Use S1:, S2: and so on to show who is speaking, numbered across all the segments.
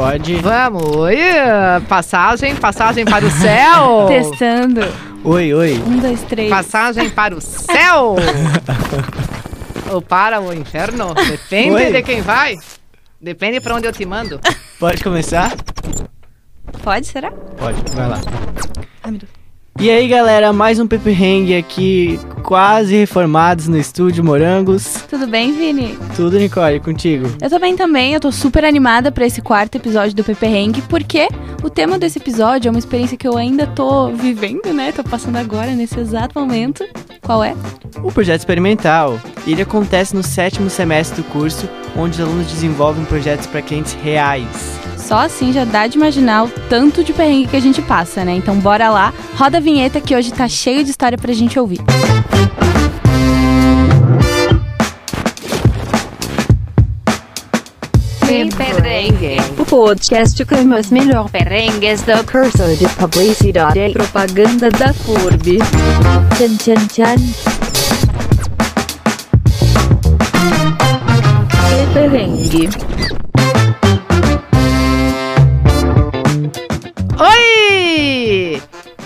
S1: Pode.
S2: Vamos, oi, passagem, passagem para o céu.
S3: Testando.
S1: Oi, oi.
S3: Um, dois, três.
S2: Passagem para o céu. Ou para o inferno, depende
S1: Oi.
S2: de quem vai. Depende para onde eu te mando.
S1: Pode começar?
S3: Pode, será?
S1: Pode, vai lá.
S3: Ai, meu Deus.
S1: E aí, galera, mais um Pepe Hang aqui, quase reformados no estúdio Morangos.
S3: Tudo bem, Vini?
S1: Tudo, Nicole, contigo.
S3: Eu tô bem também, eu tô super animada pra esse quarto episódio do Pepe Hang, porque o tema desse episódio é uma experiência que eu ainda tô vivendo, né? Tô passando agora, nesse exato momento. Qual é?
S1: O projeto experimental, ele acontece no sétimo semestre do curso, onde os alunos desenvolvem projetos para clientes reais.
S3: Só assim já dá de imaginar o tanto de perrengue que a gente passa, né? Então bora lá, roda a vinheta que hoje tá cheio de história pra gente ouvir.
S4: Perrengue. O podcast com os melhores perrengues do curso de publicidade e propaganda da FURB. Tchan, tchan, tchan. Perrengue.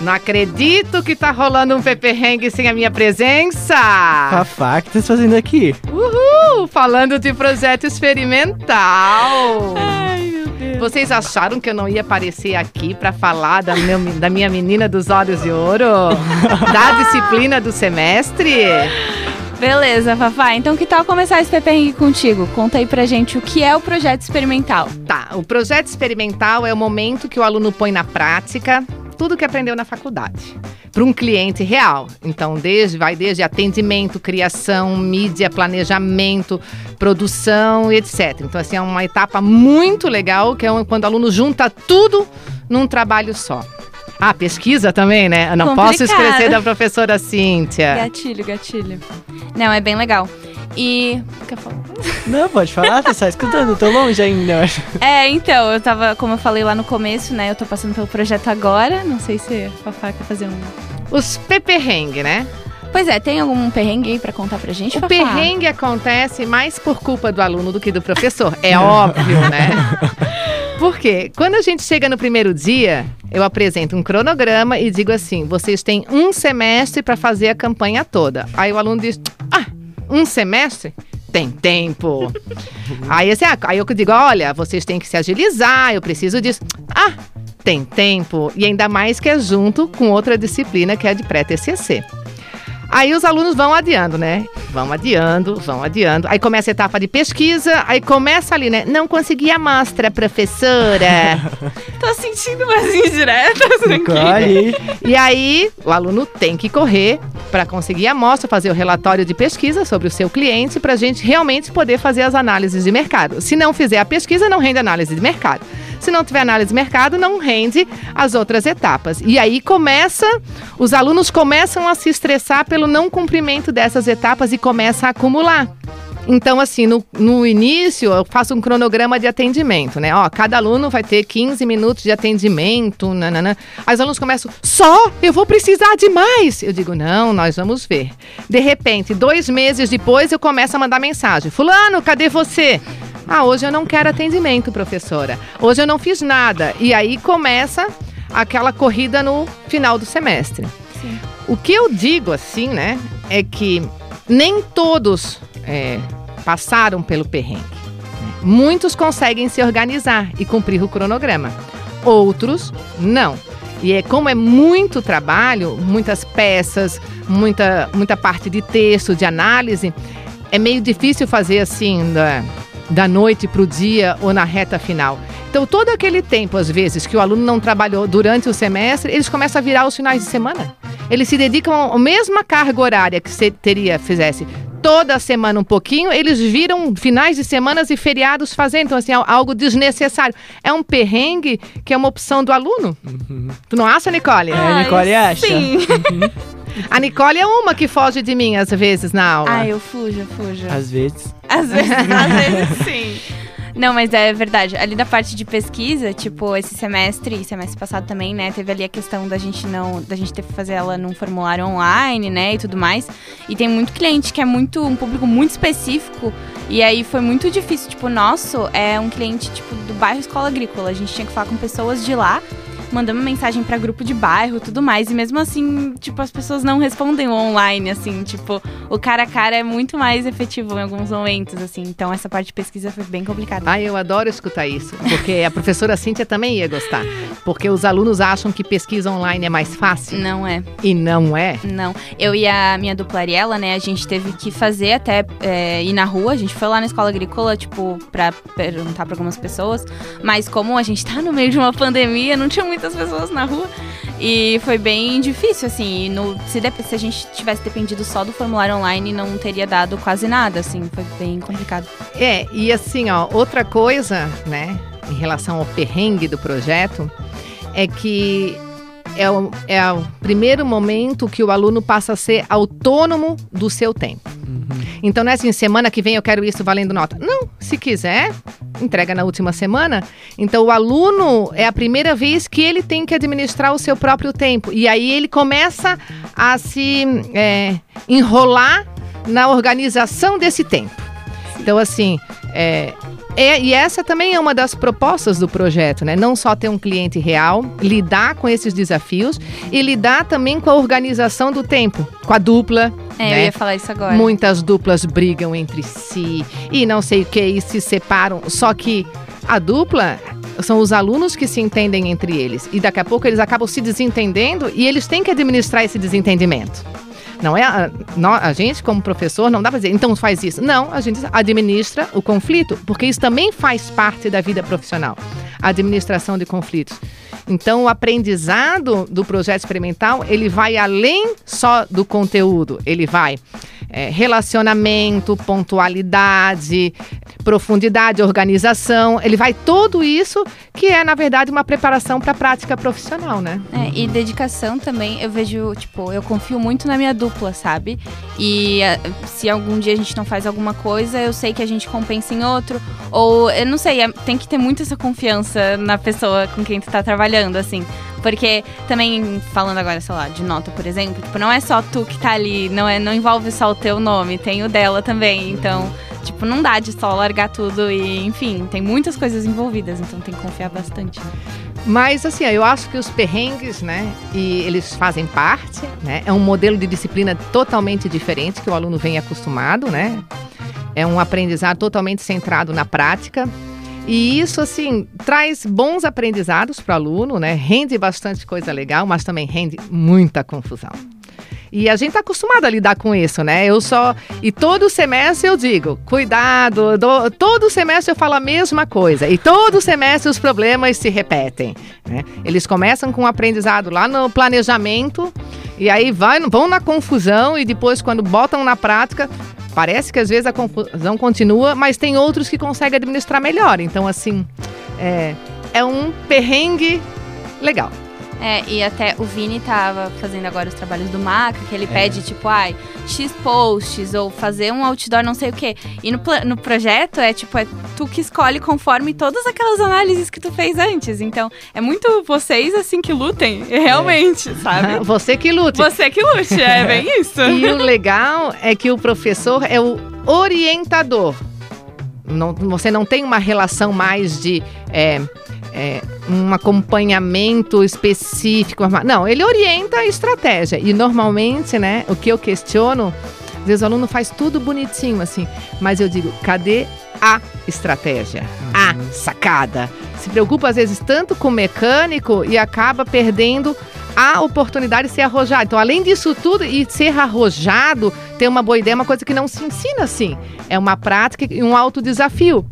S2: Não acredito que tá rolando um peperrengue sem a minha presença.
S1: Fafá, o que tá fazendo aqui?
S2: Uhul! Falando de projeto experimental.
S3: Ai, meu Deus.
S2: Vocês acharam que eu não ia aparecer aqui pra falar da, meu- da minha menina dos olhos de ouro? da disciplina do semestre?
S3: Beleza, Fafá. Então que tal começar esse perrengue contigo? Conta aí pra gente o que é o projeto experimental.
S2: Tá, o projeto experimental é o momento que o aluno põe na prática tudo que aprendeu na faculdade para um cliente real. Então, desde vai desde atendimento, criação, mídia, planejamento, produção e etc. Então, assim, é uma etapa muito legal que é quando o aluno junta tudo num trabalho só. Ah, pesquisa também, né? Eu não posso
S3: Complicado.
S2: esquecer da professora Cíntia.
S3: Gatilho, gatilho. Não, é bem legal. E. Quer falar?
S1: Não, pode falar, tá só escutando, tô longe ainda.
S3: É, então, eu tava, como eu falei lá no começo, né? Eu tô passando pelo projeto agora. Não sei se a Fafá quer fazer um.
S2: Os peperrengue, né?
S3: Pois é, tem algum perrengue aí pra contar pra gente?
S2: O
S3: Fafá?
S2: perrengue acontece mais por culpa do aluno do que do professor. É óbvio, né? Por quê? Quando a gente chega no primeiro dia, eu apresento um cronograma e digo assim: vocês têm um semestre para fazer a campanha toda. Aí o aluno diz: ah, um semestre? Tem tempo. aí, assim, ah, aí eu digo: olha, vocês têm que se agilizar, eu preciso disso. Ah, tem tempo. E ainda mais que é junto com outra disciplina que é de pré-TCC. Aí os alunos vão adiando, né? Vão adiando, vão adiando. Aí começa a etapa de pesquisa, aí começa ali, né? Não consegui a amostra, professora.
S3: Tô sentindo umas indiretas aqui.
S2: E aí o aluno tem que correr para conseguir a amostra, fazer o relatório de pesquisa sobre o seu cliente, para a gente realmente poder fazer as análises de mercado. Se não fizer a pesquisa, não rende análise de mercado. Se não tiver análise de mercado, não rende as outras etapas. E aí começa, os alunos começam a se estressar pelo não cumprimento dessas etapas e começa a acumular. Então, assim, no, no início eu faço um cronograma de atendimento, né? Ó, cada aluno vai ter 15 minutos de atendimento, nananã. Aí os alunos começam, só? Eu vou precisar de mais? Eu digo, não, nós vamos ver. De repente, dois meses depois, eu começo a mandar mensagem. Fulano, cadê você? Ah, hoje eu não quero atendimento, professora. Hoje eu não fiz nada. E aí começa aquela corrida no final do semestre.
S3: Sim.
S2: O que eu digo assim, né, é que nem todos é, passaram pelo perrengue. Muitos conseguem se organizar e cumprir o cronograma. Outros não. E é como é muito trabalho, muitas peças, muita, muita parte de texto, de análise, é meio difícil fazer assim da, da noite para o dia ou na reta final. Então, todo aquele tempo, às vezes, que o aluno não trabalhou durante o semestre, eles começam a virar os finais de semana. Eles se dedicam à mesma carga horária que você teria, fizesse toda semana um pouquinho, eles viram finais de semanas e feriados fazendo. Então, assim, algo desnecessário. É um perrengue que é uma opção do aluno. Tu não acha, Nicole?
S1: É, a Nicole acha.
S3: Sim.
S2: A Nicole é uma que foge de mim às vezes na aula.
S3: Ai, eu fujo, eu fujo.
S1: Às vezes.
S3: Às vezes, às vezes sim. Não, mas é verdade. Ali da parte de pesquisa, tipo, esse semestre e semestre passado também, né? Teve ali a questão da gente não. Da gente ter que fazer ela num formulário online, né? E tudo mais. E tem muito cliente que é muito. um público muito específico E aí foi muito difícil. Tipo, o nosso é um cliente, tipo, do bairro Escola Agrícola. A gente tinha que falar com pessoas de lá mandamos mensagem para grupo de bairro, tudo mais. E mesmo assim, tipo, as pessoas não respondem online, assim, tipo, o cara a cara é muito mais efetivo em alguns momentos, assim. Então essa parte de pesquisa foi bem complicada.
S2: Ah, eu adoro escutar isso, porque a professora Cíntia também ia gostar. Porque os alunos acham que pesquisa online é mais fácil.
S3: Não é.
S2: E não é.
S3: Não. Eu e a minha dupla Ariela, né, a gente teve que fazer até é, ir na rua. A gente foi lá na escola agrícola, tipo, pra perguntar pra algumas pessoas. Mas como a gente tá no meio de uma pandemia, não tinha muita muitas pessoas na rua. E foi bem difícil, assim. No, se, de, se, a gente tivesse dependido só do formulário online, não teria dado quase nada, assim. Foi bem complicado.
S2: É, e assim, ó, outra coisa, né, em relação ao perrengue do projeto, é que é o, é o primeiro momento que o aluno passa a ser autônomo do seu tempo. Uhum. Então não é assim, semana que vem eu quero isso valendo nota. Não, se quiser, entrega na última semana. Então o aluno é a primeira vez que ele tem que administrar o seu próprio tempo. E aí ele começa a se é, enrolar na organização desse tempo. Então, assim, é, é, e essa também é uma das propostas do projeto, né? Não só ter um cliente real, lidar com esses desafios e lidar também com a organização do tempo, com a dupla.
S3: É, né? eu ia falar isso agora.
S2: Muitas duplas brigam entre si e não sei o que, e se separam. Só que a dupla são os alunos que se entendem entre eles. E daqui a pouco eles acabam se desentendendo e eles têm que administrar esse desentendimento. Não é a, a, gente, como professor, não dá para dizer, então faz isso. Não, a gente administra o conflito, porque isso também faz parte da vida profissional a administração de conflitos. Então, o aprendizado do projeto experimental, ele vai além só do conteúdo, ele vai é, relacionamento, pontualidade, profundidade, organização. Ele vai tudo isso que é, na verdade, uma preparação para a prática profissional, né?
S3: É, e dedicação também, eu vejo, tipo, eu confio muito na minha dupla, sabe? E uh, se algum dia a gente não faz alguma coisa, eu sei que a gente compensa em outro. Ou, eu não sei, é, tem que ter muito essa confiança na pessoa com quem tu tá trabalhando, assim. Porque também, falando agora, sei lá, de nota, por exemplo, tipo, não é só tu que tá ali, não, é, não envolve só o teu nome, tem o dela também. Então, tipo, não dá de só largar tudo e, enfim, tem muitas coisas envolvidas, então tem que confiar bastante. Né?
S2: Mas assim, eu acho que os perrengues, né, e eles fazem parte, né? É um modelo de disciplina totalmente diferente que o aluno vem acostumado, né? É um aprendizado totalmente centrado na prática. E isso, assim, traz bons aprendizados para o aluno, né? Rende bastante coisa legal, mas também rende muita confusão. E a gente está acostumado a lidar com isso, né? Eu só. E todo semestre eu digo: cuidado, do... todo semestre eu falo a mesma coisa. E todo semestre os problemas se repetem. Né? Eles começam com o um aprendizado lá no planejamento, e aí vai, vão na confusão, e depois, quando botam na prática, Parece que às vezes a confusão continua, mas tem outros que conseguem administrar melhor. Então, assim, é, é um perrengue legal.
S3: É, e até o Vini tava fazendo agora os trabalhos do Maca, que ele é. pede, tipo, ai, X posts, ou fazer um outdoor não sei o quê. E no, no projeto é, tipo, é tu que escolhe conforme todas aquelas análises que tu fez antes. Então, é muito vocês, assim, que lutem, realmente, é. sabe?
S2: Você que lute.
S3: Você que lute, é bem isso.
S2: e o legal é que o professor é o orientador. Não, você não tem uma relação mais de... É, é, um acompanhamento específico. Não, ele orienta a estratégia. E normalmente, né, o que eu questiono, às vezes o aluno faz tudo bonitinho, assim, mas eu digo, cadê a estratégia? A uhum. sacada? Se preocupa, às vezes, tanto com o mecânico e acaba perdendo a oportunidade de ser arrojado. Então, além disso tudo, e ser arrojado, ter uma boa ideia é uma coisa que não se ensina assim. É uma prática e um alto desafio.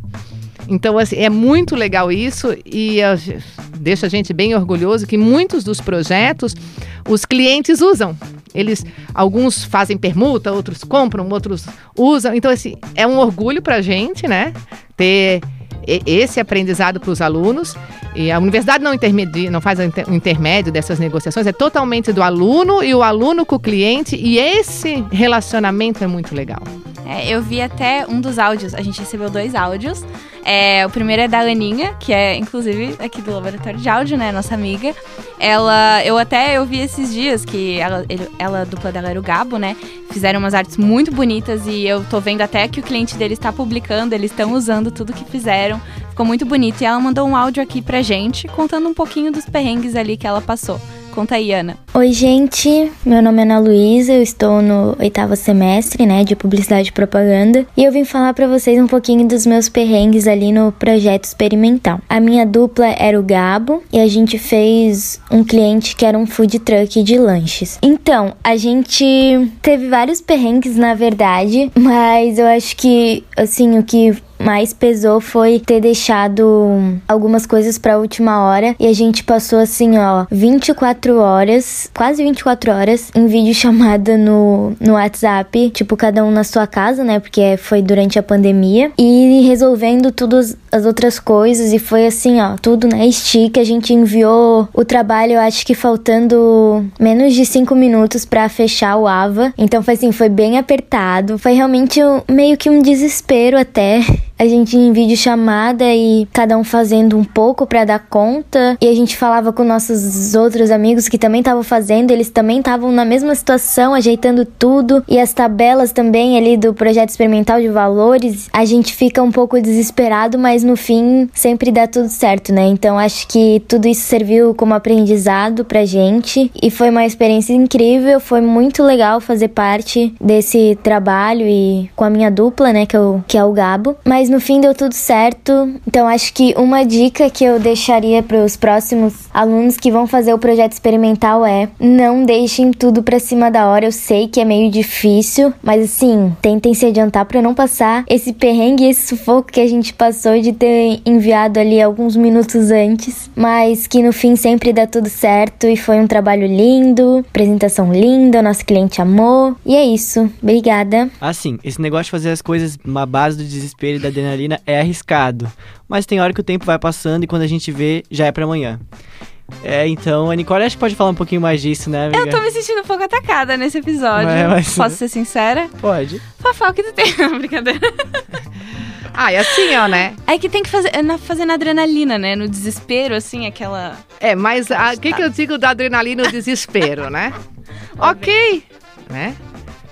S2: Então, assim, é muito legal isso e uh, deixa a gente bem orgulhoso que muitos dos projetos os clientes usam. Eles, alguns fazem permuta, outros compram, outros usam. Então, assim, é um orgulho para a gente, né? Ter esse aprendizado para os alunos. E a universidade não, não faz o intermédio dessas negociações, é totalmente do aluno e o aluno com o cliente, e esse relacionamento é muito legal.
S3: É, eu vi até um dos áudios, a gente recebeu dois áudios. É, o primeiro é da Aninha, que é inclusive aqui do laboratório de áudio, né, nossa amiga. Ela, eu até eu vi esses dias que ela, ele, ela a dupla dela era o Gabo, né? Fizeram umas artes muito bonitas e eu tô vendo até que o cliente dele está publicando, eles estão usando tudo que fizeram. Ficou muito bonito e ela mandou um áudio aqui pra gente contando um pouquinho dos perrengues ali que ela passou. Conta aí, Ana.
S5: Oi, gente. Meu nome é Ana Luísa, eu estou no oitavo semestre, né, de Publicidade e Propaganda, e eu vim falar para vocês um pouquinho dos meus perrengues ali no projeto experimental. A minha dupla era o Gabo e a gente fez um cliente que era um food truck de lanches. Então, a gente teve vários perrengues, na verdade, mas eu acho que, assim, o que mais pesou foi ter deixado algumas coisas para última hora e a gente passou assim, ó, 24 horas, quase 24 horas em vídeo chamada no, no WhatsApp, tipo cada um na sua casa, né? Porque foi durante a pandemia e resolvendo tudo as outras coisas e foi assim, ó, tudo na stick. A gente enviou o trabalho, eu acho que faltando menos de 5 minutos para fechar o AVA. Então foi assim, foi bem apertado. Foi realmente um, meio que um desespero até a gente em vídeo chamada e cada um fazendo um pouco para dar conta. E a gente falava com nossos outros amigos que também estavam fazendo, eles também estavam na mesma situação, ajeitando tudo. E as tabelas também ali do projeto experimental de valores, a gente fica um pouco desesperado, mas no fim sempre dá tudo certo, né? Então acho que tudo isso serviu como aprendizado pra gente e foi uma experiência incrível, foi muito legal fazer parte desse trabalho e com a minha dupla, né, que, eu, que é o Gabo. Mas no fim deu tudo certo. Então acho que uma dica que eu deixaria para os próximos alunos que vão fazer o projeto experimental é: não deixem tudo para cima da hora. Eu sei que é meio difícil, mas assim, tentem se adiantar para não passar esse perrengue, esse sufoco que a gente passou de ter enviado ali alguns minutos antes, mas que no fim sempre dá tudo certo e foi um trabalho lindo, apresentação linda, nosso cliente amou. E é isso. Obrigada.
S1: Assim, esse negócio de fazer as coisas uma base do desespero e da adrenalina é arriscado, mas tem hora que o tempo vai passando e quando a gente vê, já é para amanhã. É, então, a Nicole acho que pode falar um pouquinho mais disso, né, amiga?
S3: Eu tô me sentindo um pouco atacada nesse episódio.
S1: Mas- mas-
S3: Posso ser sincera?
S1: Pode.
S3: Fafá, o que tu tem? Brincadeira.
S2: Ah, e assim, ó, né?
S3: É que tem que fazer, é na, fazer na adrenalina, né? No desespero, assim, aquela...
S2: É, mas o que, que eu digo da adrenalina e o desespero, né? ok, né?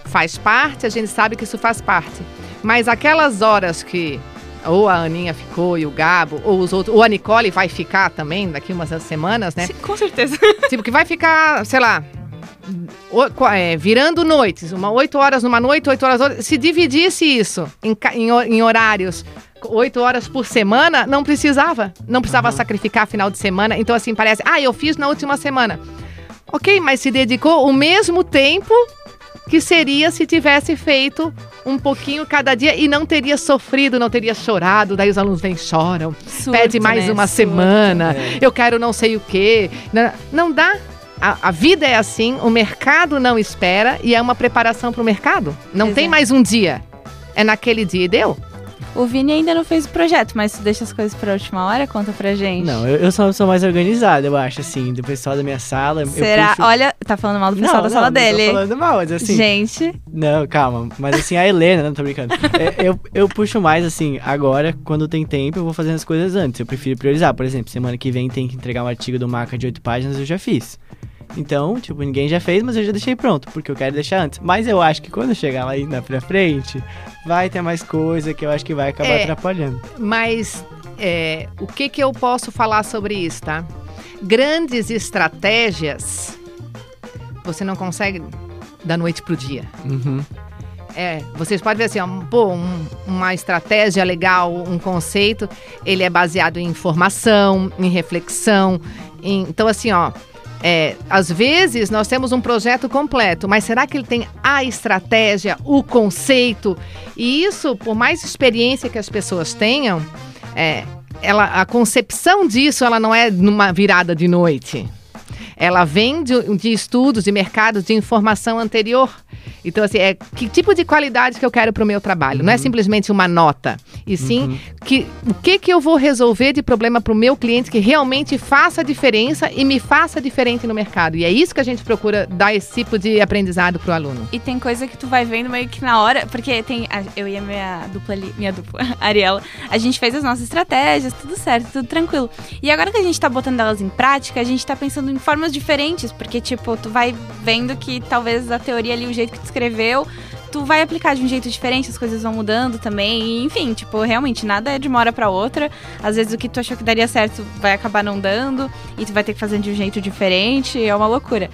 S2: Faz parte, a gente sabe que isso faz parte. Mas aquelas horas que ou a Aninha ficou e o Gabo, ou os outros, ou a Nicole vai ficar também daqui umas semanas, né?
S3: Sim, com certeza.
S2: Tipo, que vai ficar, sei lá, o- é, virando noites, uma oito horas numa noite, oito horas outra. Se dividisse isso em, em em horários, oito horas por semana, não precisava. Não precisava sacrificar final de semana. Então, assim, parece, ah, eu fiz na última semana. Ok, mas se dedicou o mesmo tempo que seria se tivesse feito um pouquinho cada dia e não teria sofrido, não teria chorado. Daí os alunos vêm choram
S3: Surto,
S2: pede mais
S3: né?
S2: uma
S3: Surto.
S2: semana,
S1: É.
S2: eu quero não sei o quê. Não, não dá. A, a vida é assim, o mercado não espera e é uma preparação para o mercado. Não
S3: Pois
S2: tem mais um dia. É naquele dia e deu.
S3: O Vini ainda não fez o projeto, mas tu deixa as coisas pra última hora? Conta pra gente.
S1: Não, eu, eu sou pessoa mais organizada, eu acho, assim, do pessoal da minha sala. eu
S3: Será?
S1: puxo-
S3: Olha, tá falando mal do pessoal
S1: não,
S3: da
S1: não,
S3: sala
S1: não
S3: dele.
S1: Tô falando mal, mas assim.
S3: Gente,
S1: Não, calma. Mas assim, a Helena, não tô brincando. É, eu, eu puxo mais assim, agora, quando tem tempo, eu vou fazendo as coisas antes. Eu prefiro priorizar. Por exemplo, semana que vem tem que entregar um artigo do Maca de 8 páginas, eu já fiz. Então, tipo, ninguém já fez, mas eu já deixei pronto, porque eu quero deixar antes. Mas eu acho que quando chegar lá aí na pra frente, vai ter mais coisa que eu acho que vai acabar
S2: É.
S1: atrapalhando.
S2: Mas é, o que, que eu posso falar sobre isso, tá? Grandes estratégias você não consegue da noite pro dia.
S1: Uhum.
S2: É, vocês podem ver assim, ó, pô, um- uma estratégia legal, um conceito, ele é baseado em informação, em reflexão. em- então, assim, ó, é, às vezes nós temos um projeto completo, mas será que ele tem a estratégia, o conceito? E isso, por mais experiência que as pessoas tenham, é, ela, a concepção disso ela não é numa virada de noite. Ela vem de, de estudos, de mercados, de informação anterior. Então, assim, é que tipo de qualidade que eu quero para o meu trabalho. Não é simplesmente uma nota. E sim, que, o que, que eu vou resolver de problema para o meu cliente que realmente faça diferença e me faça diferente no mercado. E é isso que a gente procura dar esse tipo de aprendizado para o aluno.
S3: E tem coisa que tu vai vendo meio que na hora, porque tem a- eu e a minha dupla ali, minha dupla, Ariela, a gente fez as nossas estratégias, tudo certo, tudo tranquilo. E agora que a gente tá botando elas em prática, a gente tá pensando em formas diferentes, porque tipo, tu vai vendo que talvez a teoria ali, o jeito que tu escreveu, tu vai aplicar de um jeito diferente, as coisas vão mudando também, e, enfim, tipo, realmente nada é de uma hora pra outra. Às vezes o que tu achou que daria certo vai acabar não dando, e tu vai ter que fazer de um jeito diferente, é uma loucura.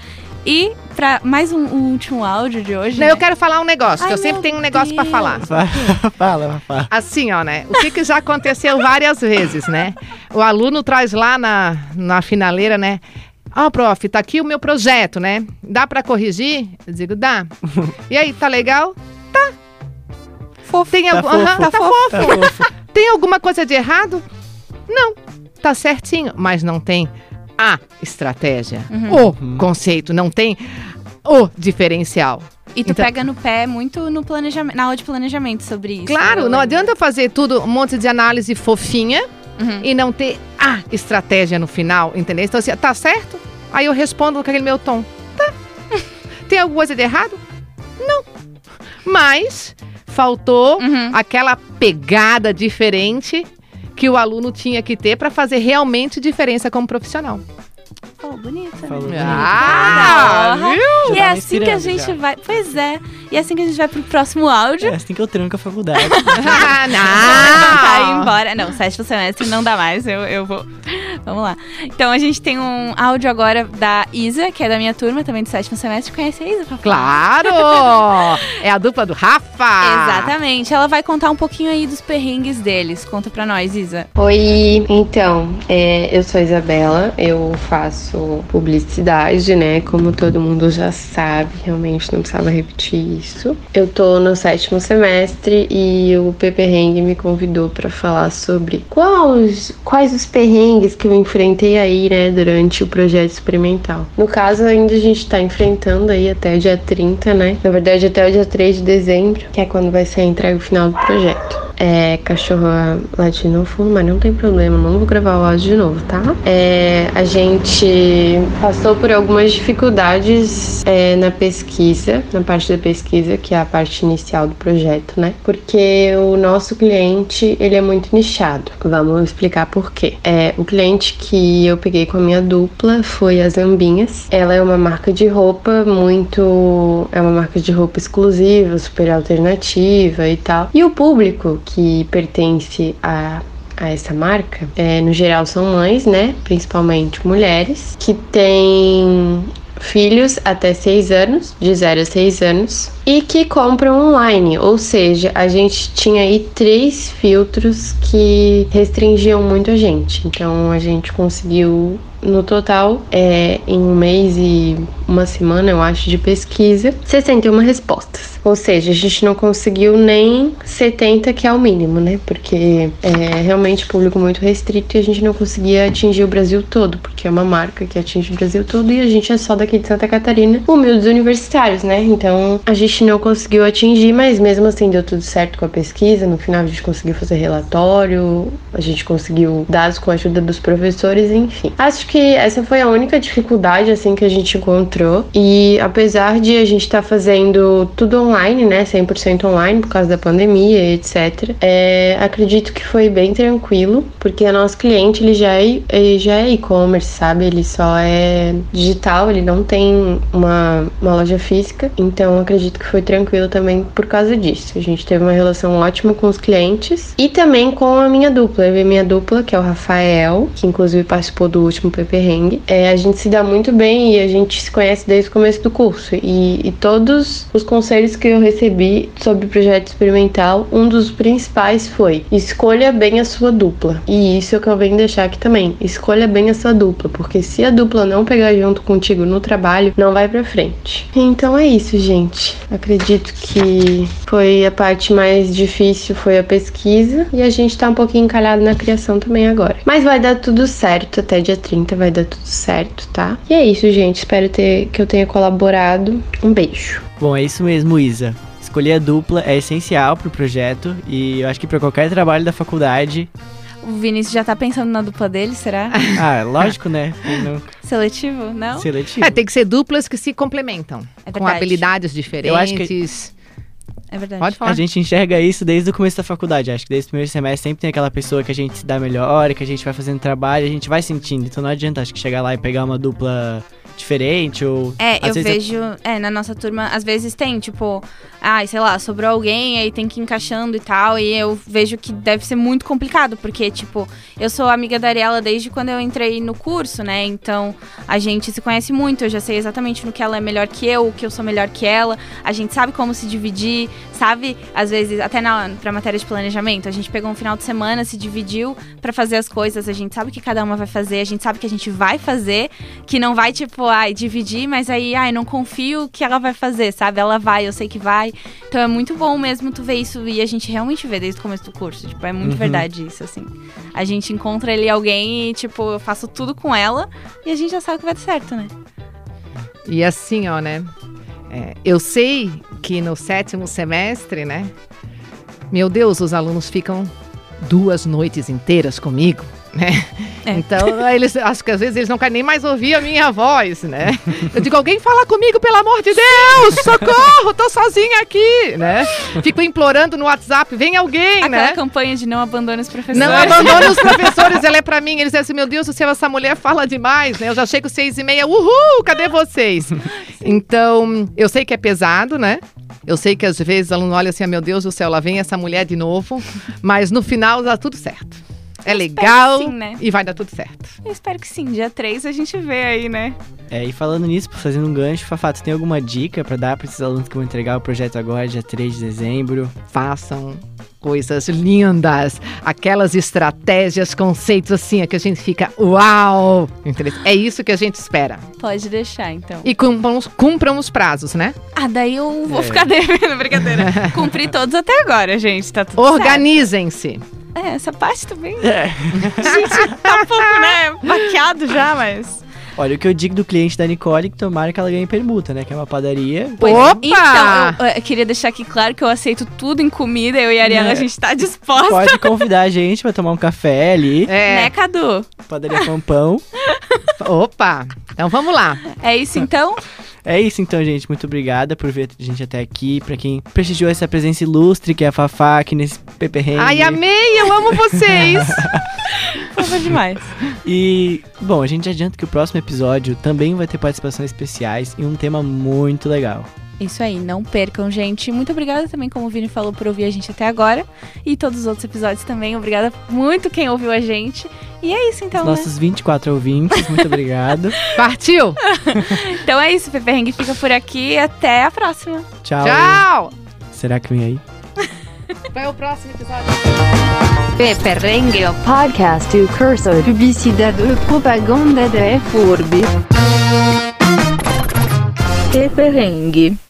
S3: E pra mais um, um último áudio de hoje.
S2: Não,
S3: né?
S2: eu quero falar um negócio, que
S3: Ai,
S2: eu sempre tenho um negócio para falar.
S1: fala, fala.
S2: Assim, ó, né? O que, que já aconteceu várias vezes, né? O aluno traz lá na, na finaleira, né? Ó, prof, tá aqui o meu projeto, né? Dá pra corrigir? Eu digo, dá. E aí, tá legal? Tá. Fofo. Tem
S1: Tá fofo.
S2: Aham, tá fofo.
S1: Tá fofo.
S2: Tem alguma coisa de errado? Não. Tá certinho, mas não tem a estratégia. O conceito, não tem o diferencial.
S3: E tu
S2: Então-
S3: pega no pé muito no planejamento, na aula de planejamento sobre isso.
S2: Claro, não
S3: lembro.
S2: adianta fazer tudo, um monte de análise fofinha
S3: Uhum.
S2: e não ter a estratégia no final, entendeu? Então, assim, tá certo? Aí eu respondo com aquele meu tom. Tá. Tem alguma coisa de errado? Não. Mas faltou
S3: Uhum.
S2: aquela pegada diferente que o aluno tinha que ter para fazer realmente diferença como profissional.
S3: Pô, bonita.
S1: Falou
S3: né?
S1: bonito.
S2: Ah, viu?
S3: E é assim que a gente
S1: já.
S3: vai. Pois é. E é assim que a gente vai pro próximo áudio.
S1: É assim que eu tranco a faculdade.
S2: Ah,
S3: Vai
S2: não!
S3: embora. Não, sétimo semestre não dá mais. Eu, eu vou. Vamos lá. Então a gente tem um áudio agora da Isa, que é da minha turma, também do sétimo semestre. Conhece a Isa, Fafá?
S2: Claro! É a dupla do Rafa!
S3: Exatamente. Ela vai contar um pouquinho aí dos perrengues deles. Conta pra nós, Isa.
S6: Oi, então, é, eu sou a Isabela, eu faço publicidade, né? Como todo mundo já sabe, realmente não precisava repetir isso. Eu tô no sétimo semestre e o Pepe Heng me convidou para falar sobre quais, quais os perrengues que eu enfrentei aí, né, durante o projeto experimental. No caso, ainda a gente tá enfrentando aí até o dia 30, né? Na verdade, até o dia 3 de dezembro, que é quando vai ser a entrega final do projeto. É, cachorro latindo no fundo, mas não tem problema, não vou gravar o áudio de novo, tá? É, a gente passou por algumas dificuldades é, na pesquisa, na parte da pesquisa, que é a parte inicial do projeto, né? Porque o nosso cliente, ele é muito nichado. Vamos explicar por quê. É, o cliente que eu peguei com a minha dupla foi a Zambinhas. Ela é uma marca de roupa muito... é uma marca de roupa exclusiva, super alternativa e tal. E o público que pertence a a essa marca, é, no geral são mães, né? Principalmente mulheres, que têm filhos até 6 anos, de 0 a 6 anos, e que compram online. Ou seja, a gente tinha aí três filtros que restringiam muito a gente. Então a gente conseguiu no total, é, em um mês e uma semana, eu acho, de pesquisa, 61 respostas. Ou seja, a gente não conseguiu nem 70, que é o mínimo, né? Porque é realmente público muito restrito e a gente não conseguia atingir o Brasil todo, porque é uma marca que atinge o Brasil todo e a gente é só daqui de Santa Catarina, humildes universitários, né? Então a gente não conseguiu atingir, mas mesmo assim deu tudo certo com a pesquisa. No final a gente conseguiu fazer relatório, a gente conseguiu dados com a ajuda dos professores, enfim. Acho que essa foi a única dificuldade assim que a gente encontrou. E apesar de a gente estar tá fazendo tudo online, né, 100% online por causa da pandemia, etc. É, acredito que foi bem tranquilo, porque o nosso cliente ele já é ele já é e-commerce, sabe? Ele só é digital, ele não tem uma, uma loja física. Então acredito que foi tranquilo também por causa disso. A gente teve uma relação ótima com os clientes e também com a minha dupla. Eu e minha dupla, que é o Rafael, que inclusive participou do último PP Hang. É, a gente se dá muito bem e a gente se conhece desde o começo do curso. E, e todos os conselhos que eu recebi sobre o projeto experimental, um dos principais foi: escolha bem a sua dupla. E isso é o que eu venho deixar aqui também. Escolha bem a sua dupla, porque se a dupla não pegar junto contigo no trabalho, não vai pra frente. Então é isso, gente. Acredito que foi a parte mais difícil, foi a pesquisa. E a gente tá um pouquinho encalhado na criação também agora. Mas vai dar tudo certo, até dia 30 vai dar tudo certo, tá? E é isso, gente. Espero ter, que eu tenha colaborado. Um beijo.
S1: Bom, é isso mesmo, Isa. Escolher a dupla é essencial pro projeto e eu acho que para qualquer trabalho da faculdade.
S3: O Vinícius já tá pensando na dupla dele, será?
S1: Ah, lógico, né? Não...
S3: Seletivo, não?
S1: Seletivo.
S2: É, tem que ser duplas que se complementam.
S3: É
S2: com habilidades diferentes.
S1: Eu acho que-
S3: É verdade.
S2: Pode falar.
S1: A gente enxerga isso desde o começo da faculdade. Acho que desde o primeiro semestre sempre tem aquela pessoa que a gente se dá melhor, que a gente vai fazendo trabalho, a gente vai sentindo. Então não adianta, acho que chegar lá e pegar uma dupla diferente ou.
S3: É, eu
S1: vezes
S3: vejo. É, na nossa turma, às vezes tem, tipo, ai, sei lá, sobrou alguém, aí tem que ir encaixando e tal. E eu vejo que deve ser muito complicado, porque, tipo, eu sou amiga da Ariela desde quando eu entrei no curso, né? Então a gente se conhece muito, eu já sei exatamente no que ela é melhor que eu, o que eu sou melhor que ela. A gente sabe como se dividir, sabe? Às vezes, até na, pra matéria de planejamento, a gente pegou um final de semana, se dividiu pra fazer as coisas, a gente sabe o que cada uma vai fazer, a gente sabe que a gente vai fazer, que não vai, tipo, ai, dividir, mas aí, ai, não confio que ela vai fazer, sabe? Ela vai, eu sei que vai. Então é muito bom mesmo tu ver isso e a gente realmente vê desde o começo do curso. Tipo, é muito
S1: Uhum.
S3: verdade isso, assim. A gente encontra ali alguém e, tipo, eu faço tudo com ela e a gente já sabe que vai dar certo, né?
S2: E assim, ó, né? é, eu sei que no sétimo semestre, né? Meu Deus, os alunos ficam duas noites inteiras comigo, né?
S3: É.
S2: Então, eles acho que às vezes eles não querem nem mais ouvir a minha voz, né? Eu digo, alguém fala comigo, pelo amor de Deus! Socorro, tô sozinha aqui, né? Fico implorando no WhatsApp, vem alguém,
S3: Aquela
S2: né?
S3: campanha de não abandone os professores.
S2: Não abandona os professores, ela é pra mim. Eles dizem assim, meu Deus do céu, essa mulher fala demais, né? Eu já chego seis e meia, uhul, cadê vocês? Então, eu sei que é pesado, né? Eu sei que às vezes o aluno olha assim, ah, meu Deus do céu, lá vem essa mulher de novo. Mas no final dá tudo certo. É legal
S3: sim, né?
S2: e vai dar tudo certo.
S3: Eu espero que sim. Dia 3 a gente vê aí, né?
S1: É, e falando nisso, fazendo um gancho, Fafá, tu tem alguma dica pra dar pra esses alunos que vão entregar o projeto agora, dia 3 de dezembro?
S2: Façam coisas lindas, aquelas estratégias, conceitos assim, é que a gente fica, uau! Entendeu? É isso que a gente espera.
S3: Pode deixar, então.
S2: E cumpram, os- cumpram os prazos, né?
S3: Ah, daí eu vou
S1: É.
S3: ficar devendo, brincadeira. Cumpri todos até agora, gente. Tá tudo
S2: Organizem-se.
S3: É, essa parte também.
S1: É.
S3: Gente, tá um pouco, né? Baqueado já, mas.
S1: Olha, o que eu digo do cliente da Nicole é que tomara que ela ganhe permuta, né? Que é uma padaria.
S2: Opa!
S3: Então, eu, eu queria deixar aqui claro que eu aceito tudo em comida. Eu e a Ariela,
S1: É.
S3: a gente tá disposta.
S1: Pode convidar a gente pra tomar um café ali.
S2: É.
S3: Né, Cadu?
S1: Padaria Pampão.
S2: Opa! Então vamos lá.
S3: É isso então?
S1: É isso então, gente. Muito obrigada por ver a gente até aqui. Pra quem prestigiou essa presença ilustre, que é a Fafá aqui nesse Pepe Hang.
S2: Ai, amei! Eu amo vocês!
S3: Fofa demais.
S1: E, bom, a gente adianta que o próximo episódio também vai ter participações especiais e um tema muito legal.
S3: Isso aí, não percam, gente. Muito obrigada também, como o Vini falou, por ouvir a gente até agora. E todos os outros episódios também. Obrigada muito quem ouviu a gente. E é isso então,
S1: Os
S3: né?
S1: nossos 24 ouvintes, muito obrigado.
S2: Partiu!
S3: Então é isso, Pepe Hang fica por aqui e até a próxima.
S1: Tchau.
S2: Tchau!
S1: Será que vem aí?
S2: É o próximo episódio?
S4: Peperrengue, o podcast do curso de publicidade e propaganda da FURB. Peperrengue.